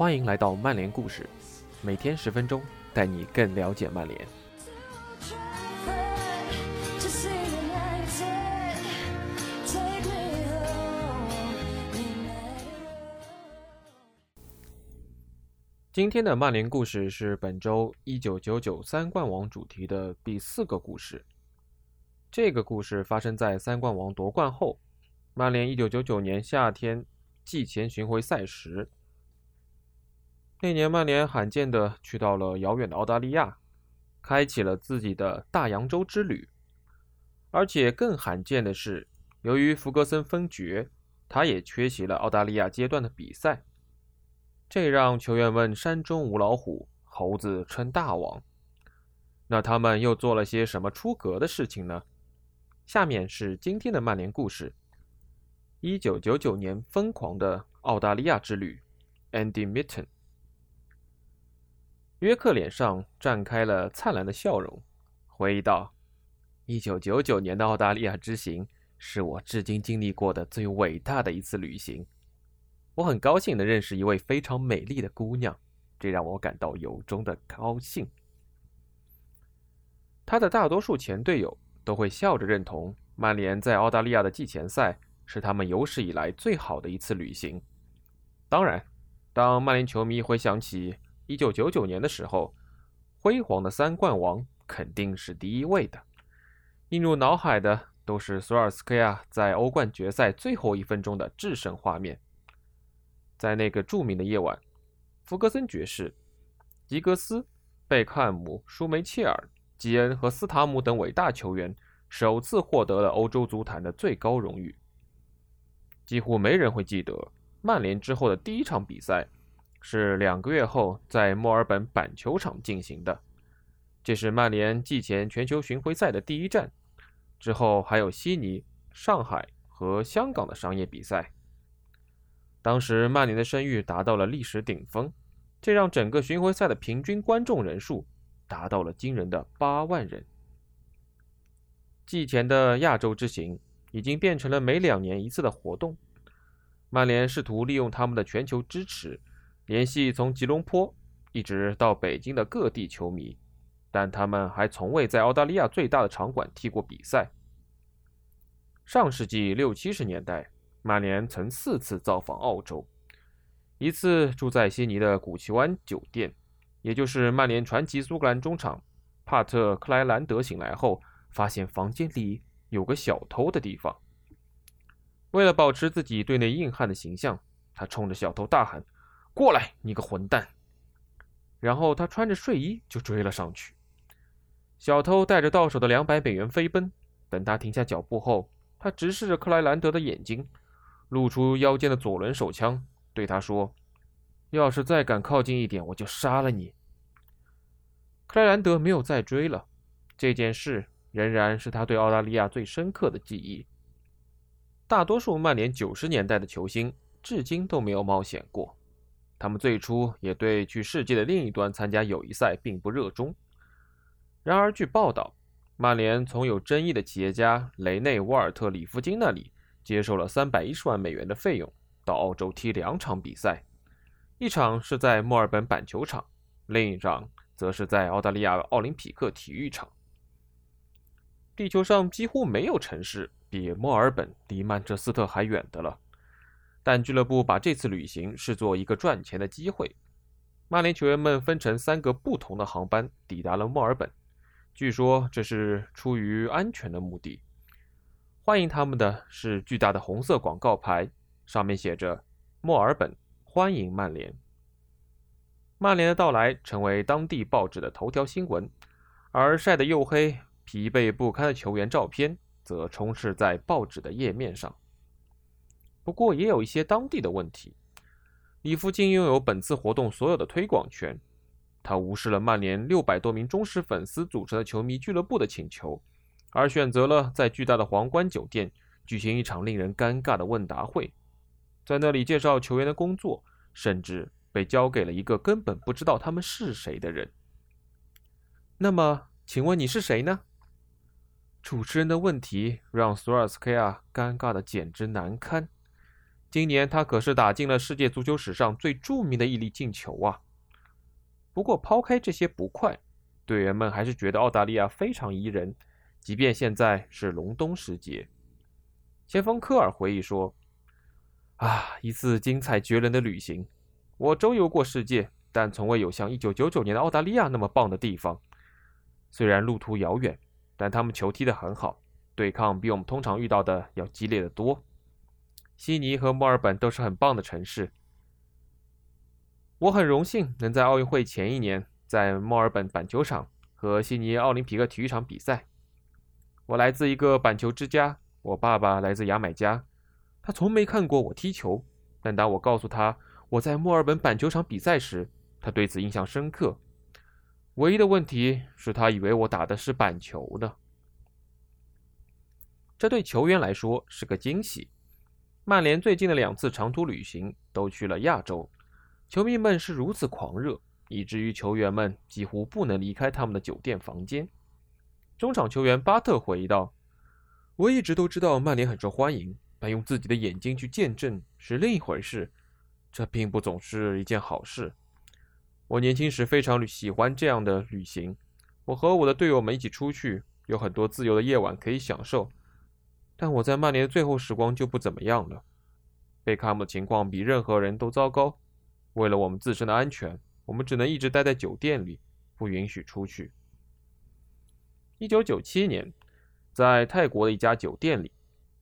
欢迎来到曼联故事，每天十分钟，带你更了解曼联。今天的曼联故事是本周一九九九三冠王主题的第四个故事。这个故事发生在三冠王夺冠后，曼联一九九九年夏天季前巡回赛时。那年，曼联罕见的去到了遥远的澳大利亚，开启了自己的大洋洲之旅。而且更罕见的是，由于弗格森封爵，他也缺席了澳大利亚阶段的比赛。这让球员们山中无老虎，猴子称大王。那他们又做了些什么出格的事情呢？下面是今天的曼联故事：一九九九年疯狂的澳大利亚之旅，Andy Mitten。约克脸上绽开了灿烂的笑容，回忆道：“一九九九年的澳大利亚之行是我至今经历过的最伟大的一次旅行。”我很高兴能认识一位非常美丽的姑娘，这让我感到由衷的高兴。他的大多数前队友都会笑着认同，曼联在澳大利亚的季前赛是他们有史以来最好的一次旅行。当然，当曼联球迷回想起1999年的时候，辉煌的三冠王肯定是第一位的。映入脑海的都是索尔斯克亚在欧冠决赛最后一分钟的制胜画面。在那个著名的夜晚，弗格森爵士、吉格斯、贝克汉姆、舒梅切尔、吉恩和斯塔姆等伟大球员首次获得了欧洲足坛的最高荣誉。几乎没人会记得，曼联之后的第一场比赛是两个月后在墨尔本板球场进行的。这是曼联季前全球巡回赛的第一站，之后还有悉尼、上海和香港的商业比赛。当时曼联的声誉达到了历史顶峰，这让整个巡回赛的平均观众人数达到了惊人的八万人。季前的亚洲之行已经变成了每两年一次的活动。曼联试图利用他们的全球支持，联系从吉隆坡一直到北京的各地球迷，但他们还从未在澳大利亚最大的场馆踢过比赛。上世纪六七十年代。曼联曾四次造访澳洲，一次住在悉尼的古奇湾酒店，也就是曼联传奇苏格兰中场帕特·克莱兰德醒来后发现房间里有个小偷的地方。为了保持自己队内硬汉的形象，他冲着小偷大喊：“过来，你个混蛋！”然后他穿着睡衣就追了上去。小偷带着到手的两百美元飞奔。等他停下脚步后，他直视着克莱兰德的眼睛。露出腰间的左轮手枪，对他说：“要是再敢靠近一点，我就杀了你。”克莱兰德没有再追了。这件事仍然是他对澳大利亚最深刻的记忆。大多数曼联九十年代的球星至今都没有冒险过。他们最初也对去世界的另一端参加友谊赛并不热衷。然而，据报道，曼联从有争议的企业家雷内·沃尔特·里夫金那里。接受了三百一十万美元的费用，到澳洲踢两场比赛，一场是在墨尔本板球场，另一场则是在澳大利亚奥林匹克体育场。地球上几乎没有城市比墨尔本离曼彻斯特还远的了，但俱乐部把这次旅行视作一个赚钱的机会。曼联球员们分成三个不同的航班抵达了墨尔本，据说这是出于安全的目的。欢迎他们的是巨大的红色广告牌，上面写着“墨尔本欢迎曼联”。曼联的到来成为当地报纸的头条新闻，而晒得黝黑、疲惫不堪的球员照片则充斥在报纸的页面上。不过，也有一些当地的问题。里夫金拥有本次活动所有的推广权，他无视了曼联六百多名忠实粉丝组成的球迷俱乐部的请求。而选择了在巨大的皇冠酒店举行一场令人尴尬的问答会，在那里介绍球员的工作，甚至被交给了一个根本不知道他们是谁的人。那么，请问你是谁呢？主持人的问题让索尔斯克亚尴尬的简直难堪。今年他可是打进了世界足球史上最著名的一粒进球啊！不过，抛开这些不快，队员们还是觉得澳大利亚非常宜人，即便现在是隆冬时节。前锋科尔回忆说：“啊，一次精彩绝伦的旅行！我周游过世界，但从未有像1999年的澳大利亚那么棒的地方。虽然路途遥远，但他们球踢得很好，对抗比我们通常遇到的要激烈的多。”悉尼和墨尔本都是很棒的城市。我很荣幸能在奥运会前一年在墨尔本板球场和悉尼奥林匹克体育场比赛。我来自一个板球之家，我爸爸来自牙买加，他从没看过我踢球，但当我告诉他我在墨尔本板球场比赛时，他对此印象深刻。唯一的问题是他以为我打的是板球呢。这对球员来说是个惊喜。曼联最近的两次长途旅行都去了亚洲，球迷们是如此狂热，以至于球员们几乎不能离开他们的酒店房间。中场球员巴特回忆道：“我一直都知道曼联很受欢迎，但用自己的眼睛去见证是另一回事，这并不总是一件好事。我年轻时非常喜欢这样的旅行，我和我的队友们一起出去，有很多自由的夜晚可以享受。”但我在曼联的最后时光就不怎么样了。贝克汉姆的情况比任何人都糟糕。为了我们自身的安全，我们只能一直待在酒店里，不允许出去。一九九七年，在泰国的一家酒店里，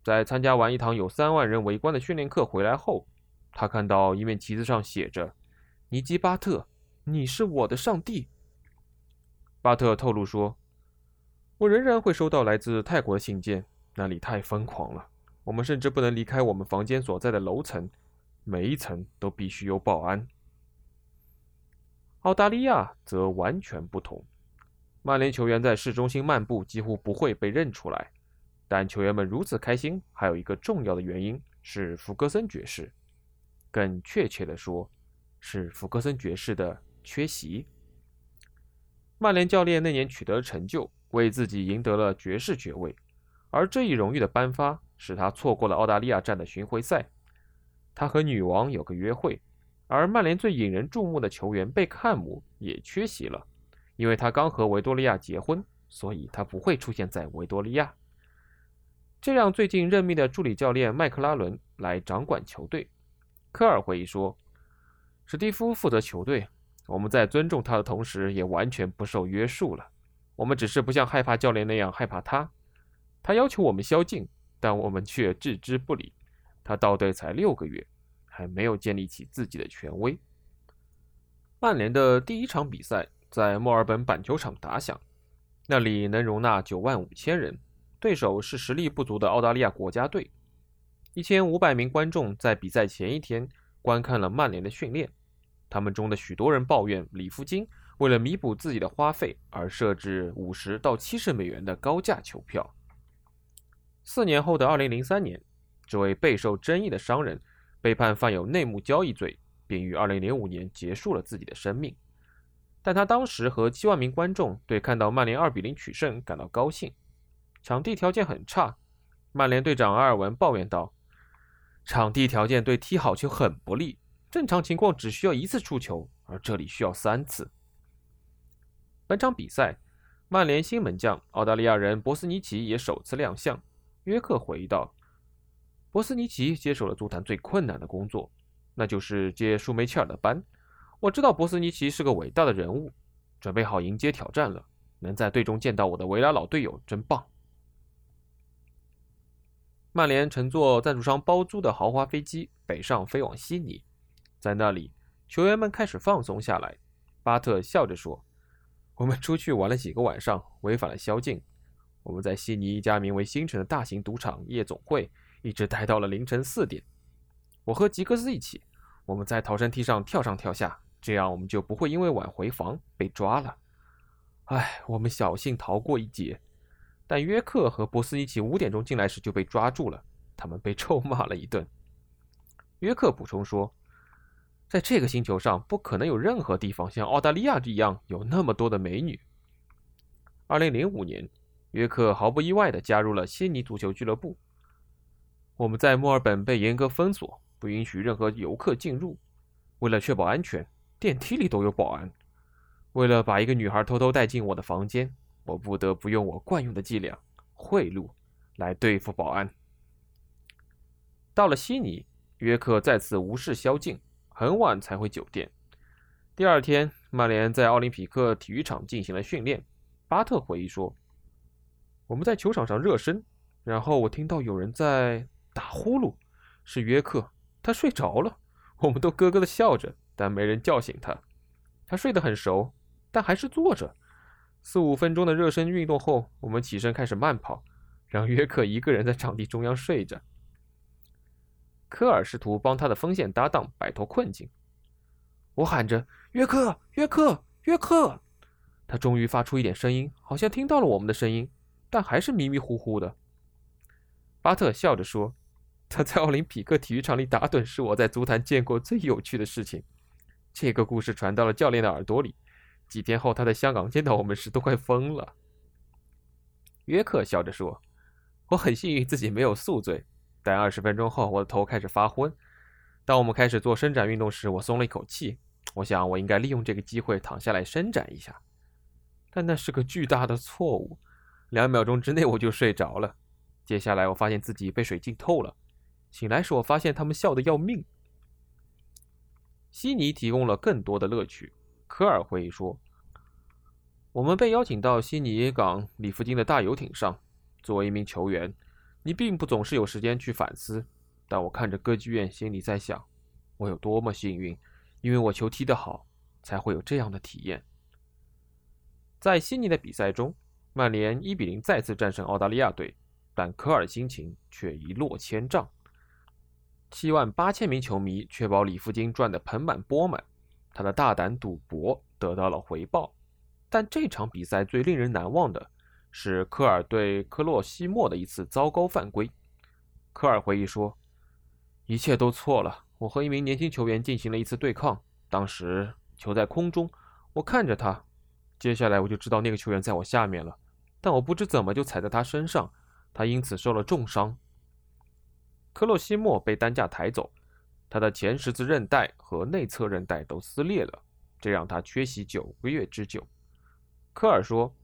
在参加完一堂有三万人围观的训练课回来后，他看到一面旗子上写着“尼基巴特，你是我的上帝。”巴特透露说：“我仍然会收到来自泰国的信件。”那里太疯狂了，我们甚至不能离开我们房间所在的楼层，每一层都必须有保安。澳大利亚则完全不同，曼联球员在市中心漫步几乎不会被认出来，但球员们如此开心，还有一个重要的原因是福格森爵士，更确切的说，是福格森爵士的缺席。曼联教练那年取得了成就，为自己赢得了爵士爵位。而这一荣誉的颁发使他错过了澳大利亚站的巡回赛。他和女王有个约会，而曼联最引人注目的球员贝克汉姆也缺席了，因为他刚和维多利亚结婚，所以他不会出现在维多利亚。这让最近任命的助理教练麦克拉伦来掌管球队。科尔回忆说：“史蒂夫负责球队，我们在尊重他的同时，也完全不受约束了。我们只是不像害怕教练那样害怕他。”他要求我们宵禁，但我们却置之不理。他到队才六个月，还没有建立起自己的权威。曼联的第一场比赛在墨尔本板球场打响，那里能容纳九万五千人，对手是实力不足的澳大利亚国家队。一千五百名观众在比赛前一天观看了曼联的训练，他们中的许多人抱怨里夫金为了弥补自己的花费而设置五十到七十美元的高价球票。四年后的二零零三年，这位备受争议的商人被判犯有内幕交易罪，并于二零零五年结束了自己的生命。但他当时和七万名观众对看到曼联二比零取胜感到高兴。场地条件很差，曼联队长阿尔文抱怨道：“场地条件对踢好球很不利，正常情况只需要一次出球，而这里需要三次。”本场比赛，曼联新门将澳大利亚人博斯尼奇也首次亮相。约克回忆道：“博斯尼奇接手了足坛最困难的工作，那就是接舒梅切尔的班。我知道博斯尼奇是个伟大的人物，准备好迎接挑战了。能在队中见到我的维拉老队友，真棒。”曼联乘坐赞助商包租的豪华飞机北上飞往悉尼，在那里，球员们开始放松下来。巴特笑着说：“我们出去玩了几个晚上，违反了宵禁。”我们在悉尼一家名为“星辰”的大型赌场夜总会一直待到了凌晨四点。我和吉格斯一起，我们在逃生梯上跳上跳下，这样我们就不会因为晚回房被抓了。唉，我们侥幸逃过一劫。但约克和博斯尼奇五点钟进来时就被抓住了，他们被臭骂了一顿。约克补充说：“在这个星球上，不可能有任何地方像澳大利亚一样有那么多的美女。”二零零五年。约克毫不意外地加入了悉尼足球俱乐部。我们在墨尔本被严格封锁，不允许任何游客进入。为了确保安全，电梯里都有保安。为了把一个女孩偷偷带进我的房间，我不得不用我惯用的伎俩——贿赂，来对付保安。到了悉尼，约克再次无视宵禁，很晚才回酒店。第二天，曼联在奥林匹克体育场进行了训练。巴特回忆说：“我们在球场上热身，然后我听到有人在打呼噜，是约克，他睡着了。我们都咯咯的笑着，但没人叫醒他。他睡得很熟，但还是坐着。四五分钟的热身运动后，我们起身开始慢跑，让约克一个人在场地中央睡着。科尔试图帮他的锋线搭档摆脱困境。我喊着：‘约克，约克，约克！’”他终于发出一点声音，好像听到了我们的声音，但还是迷迷糊糊的。巴特笑着说：“他在奥林匹克体育场里打盹是我在足坛见过最有趣的事情。”这个故事传到了教练的耳朵里。几天后，他在香港见到我们时都快疯了。约克笑着说：“我很幸运自己没有宿醉，但二十分钟后我的头开始发昏。当我们开始做伸展运动时，我松了一口气。我想我应该利用这个机会躺下来伸展一下。”但那是个巨大的错误，两秒钟之内我就睡着了。接下来我发现自己被水浸透了。醒来时，我发现他们笑得要命。悉尼提供了更多的乐趣。科尔回忆说：“我们被邀请到悉尼港里弗金的大游艇上。作为一名球员，你并不总是有时间去反思。但我看着歌剧院，心里在想：我有多么幸运，因为我球踢得好，才会有这样的体验。”在悉尼的比赛中，曼联1比0再次战胜澳大利亚队，但科尔心情却一落千丈。七万八千名球迷确保里夫金赚得盆满钵满，他的大胆赌博得到了回报。但这场比赛最令人难忘的是科尔对科洛西莫的一次糟糕犯规。科尔回忆说：“一切都错了。我和一名年轻球员进行了一次对抗，当时球在空中，我看着他。”接下来我就知道那个球员在我下面了，但我不知怎么就踩在他身上，他因此受了重伤。科洛西莫被担架抬走，他的前十字韧带和内侧韧带都撕裂了，这让他缺席九个月之久。科尔说：“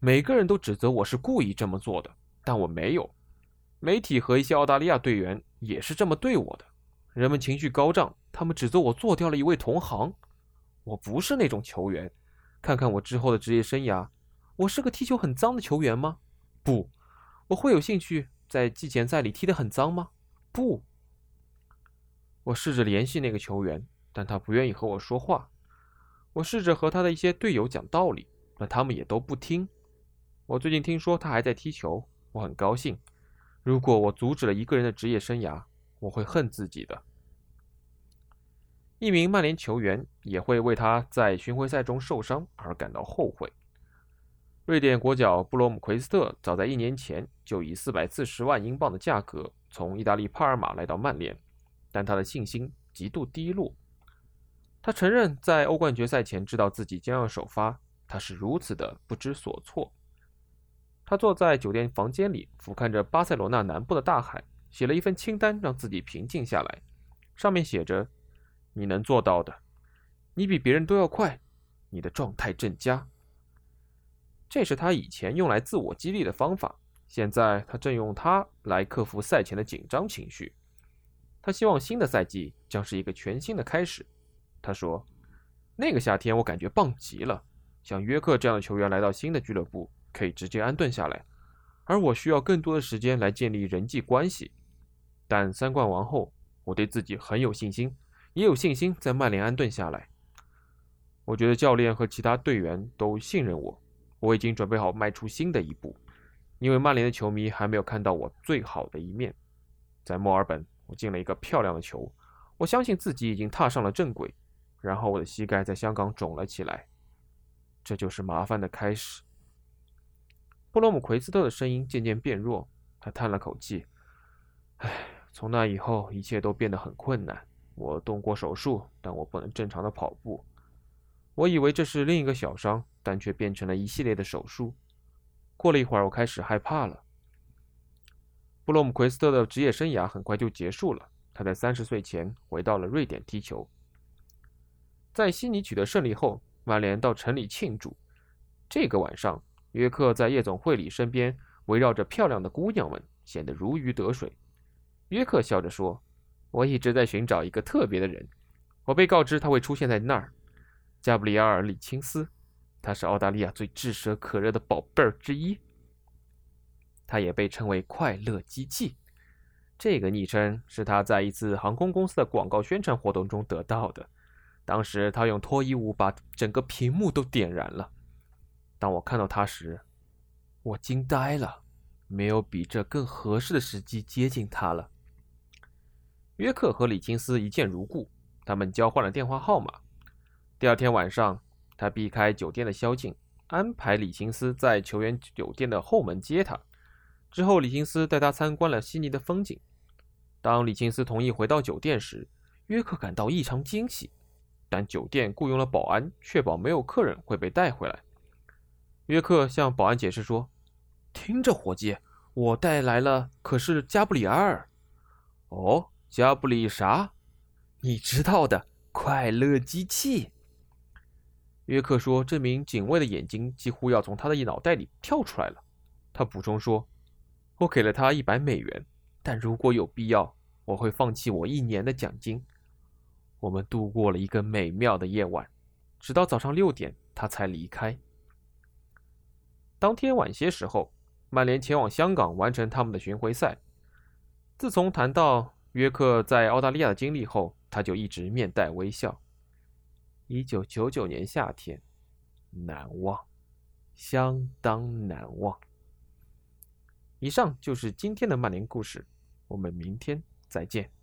每个人都指责我是故意这么做的，但我没有。媒体和一些澳大利亚队员也是这么对我的。人们情绪高涨，他们指责我做掉了一位同行。我不是那种球员。”看看我之后的职业生涯，我是个踢球很脏的球员吗？不，我会有兴趣在季前赛里踢得很脏吗？不。我试着联系那个球员，但他不愿意和我说话。我试着和他的一些队友讲道理，但他们也都不听。我最近听说他还在踢球，我很高兴。如果我阻止了一个人的职业生涯，我会恨自己的。一名曼联球员也会为他在巡回赛中受伤而感到后悔。瑞典国脚布罗姆奎斯特早在一年前就以四百四十万英镑的价格从意大利帕尔马来到曼联，但他的信心极度低落。他承认在欧冠决赛前知道自己将要首发，他是如此的不知所措。他坐在酒店房间里，俯瞰着巴塞罗那南部的大海，写了一份清单让自己平静下来，上面写着。你能做到的，你比别人都要快，你的状态正佳。这是他以前用来自我激励的方法，现在他正用它来克服赛前的紧张情绪。他希望新的赛季将是一个全新的开始。他说：“那个夏天我感觉棒极了，像约克这样的球员来到新的俱乐部可以直接安顿下来，而我需要更多的时间来建立人际关系。但三冠王后，我对自己很有信心。”也有信心在曼联安顿下来。我觉得教练和其他队员都信任我。我已经准备好迈出新的一步，因为曼联的球迷还没有看到我最好的一面。在墨尔本，我进了一个漂亮的球。我相信自己已经踏上了正轨。然后我的膝盖在香港肿了起来。这就是麻烦的开始。布罗姆奎斯特的声音渐渐变弱，他叹了口气：“唉，从那以后，一切都变得很困难。”我动过手术，但我不能正常的跑步。我以为这是另一个小伤，但却变成了一系列的手术。过了一会儿，我开始害怕了。布洛姆奎斯特的职业生涯很快就结束了，他在三十岁前回到了瑞典踢球。在悉尼取得胜利后，曼联到城里庆祝。这个晚上，约克在夜总会里身边围绕着漂亮的姑娘们，显得如鱼得水。约克笑着说：“我一直在寻找一个特别的人，我被告知他会出现在那儿。加布里埃尔·里钦斯，他是澳大利亚最炙手可热的宝贝儿之一。他也被称为‘快乐机器’，这个昵称是他在一次航空公司的广告宣传活动中得到的。当时他用脱衣舞把整个屏幕都点燃了。当我看到他时，我惊呆了，没有比这更合适的时机接近他了。”约克和李金斯一见如故，他们交换了电话号码。第二天晚上，他避开酒店的宵禁，安排李金斯在球员酒店的后门接他。之后，李金斯带他参观了悉尼的风景。当李金斯同意回到酒店时，约克感到异常惊喜，但酒店雇佣了保安，确保没有客人会被带回来。约克向保安解释说：“听着，伙计，我带来了可是加布里尔。”哦。加布里啥？你知道的，快乐机器。约克说：“这名警卫的眼睛几乎要从他的脑袋里跳出来了。”他补充说：“我给了他一百美元，但如果有必要，我会放弃我一年的奖金。”我们度过了一个美妙的夜晚，直到早上六点，他才离开。当天晚些时候，曼联前往香港完成他们的巡回赛。自从谈到。约克在澳大利亚的经历后，他就一直面带微笑。一九九九年夏天，难忘，相当难忘。以上就是今天的曼联故事，我们明天再见。